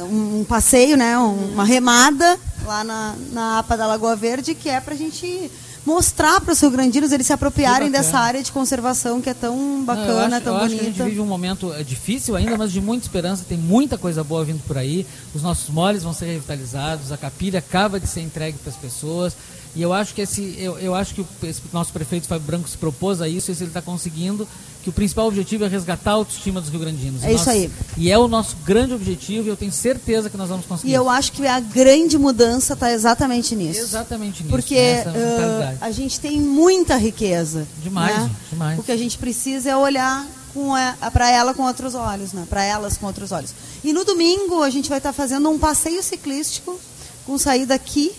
um passeio, né? um- Uma remada lá na, na APA da Lagoa Verde, que é pra gente mostrar para os rio-grandinos eles se apropriarem dessa área de conservação que é tão Não, bacana, acho, tão eu acho que a gente bonita. vive um momento é, difícil ainda, mas de muita esperança. Tem muita coisa boa vindo por aí. Os nossos moles vão ser revitalizados. A capilha acaba de ser entregue para as pessoas. E eu acho que esse, eu, eu acho que o, esse nosso prefeito Fábio Branco se propôs a isso, e ele está conseguindo, que o principal objetivo é resgatar a autoestima dos rio-grandinos. É isso aí. E é o nosso grande objetivo, e eu tenho certeza que nós vamos conseguir. E eu acho que a grande mudança está exatamente nisso. Exatamente nisso. Porque mentalidade. a gente tem muita riqueza. Demais, né? demais. O que a gente precisa é olhar para ela com outros olhos, né? para elas com outros olhos. E no domingo a gente vai estar fazendo um passeio ciclístico com saída aqui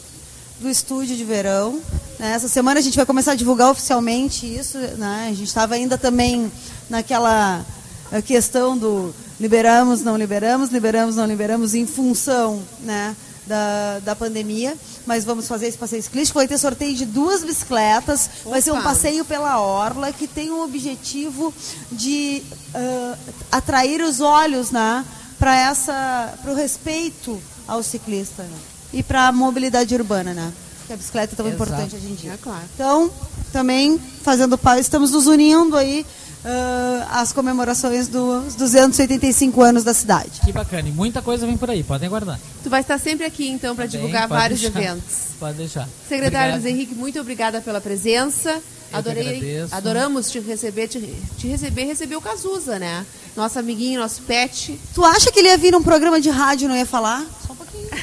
do estúdio de verão. né? Essa semana a gente vai começar a divulgar oficialmente isso. Né? A gente estava ainda também naquela eh, questão do liberamos, não liberamos, liberamos, não liberamos, em função né, da, da pandemia. Mas vamos fazer esse passeio ciclístico. Vai ter sorteio de duas bicicletas. Vai ser um Opa. passeio pela Orla que tem o objetivo de ah, atrair os olhos né, para o respeito ao ciclista né? E para a mobilidade urbana, né? Que a bicicleta é tão Exato. importante hoje em dia. É claro. Então, também fazendo paz, estamos nos unindo aí ah, às comemorações dos 285 anos da cidade. Que bacana. E muita coisa vem por aí, podem aguardar. Tu vai estar sempre aqui, então, para Tá divulgar vários deixar. eventos. Pode deixar. Secretário. Luiz Henrique, muito obrigada pela presença. que Adorei, agradeço. adoramos te receber, te, te receber, receber o Cazuza, né? Nosso amiguinho, nosso pet. Tu acha que ele ia vir num programa de rádio e não ia falar?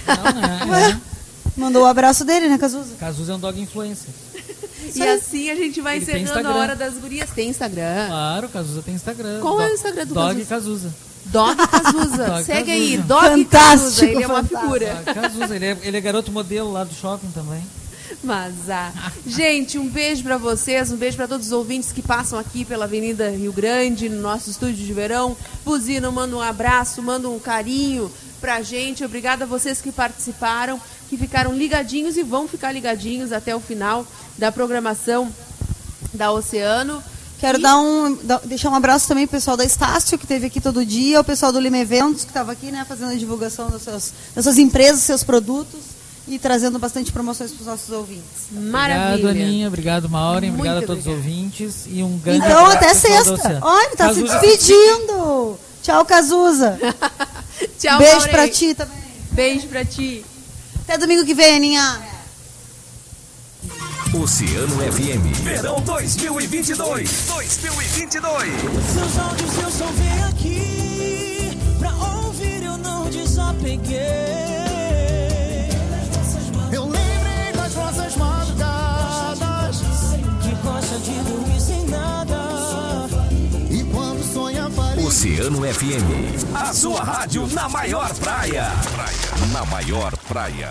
Não? Ué, Mandou o abraço dele, né, Cazuza? Cazuza é um dog influencer. E assim a gente vai Ele encerrando a hora das gurias. Tem Instagram. Claro, Cazuza tem Instagram. Qual é o Do- Instagram do Dog Cazuza? Cazuza. Dog Cazuza. Dog Segue aí, Cazuza. Dog Fantástico, Cazuza. Ele é uma fantástico. figura. Cazuza, ele é, ele é garoto modelo lá do shopping também. Mas, ah, gente, um beijo pra vocês, um beijo pra todos os ouvintes que passam aqui pela Avenida Rio Grande, no nosso estúdio de verão. Buzino, manda um abraço, manda um carinho pra gente. Obrigada a vocês que participaram, que ficaram ligadinhos e vão ficar ligadinhos até o final da programação da Oceano. Quero E- dar um, deixar um abraço também pro pessoal da Estácio, que esteve aqui todo dia, o pessoal do Lima Eventos, que estava aqui, né, fazendo a divulgação das suas, das suas empresas, seus produtos e trazendo bastante promoções para os nossos ouvintes. Maravilha. Obrigado, Aninha. Obrigado, Maureen. Muito Obrigado a todos os ouvintes. E um grande Então, abraço até sexta. Olha, ele tá Cazuza- se despedindo. Tchau, Cazuza. Tchau, Beijo pra ti também. Beijo pra ti. Até domingo que vem, Aninha. Oceano FM. Verão 2022. 2022. Seus áudios eu só vim aqui pra ouvir, eu não desapeguei. De dormir sem nada. E quando sonha. Oceano FM. A sua rádio na maior praia. Na maior praia.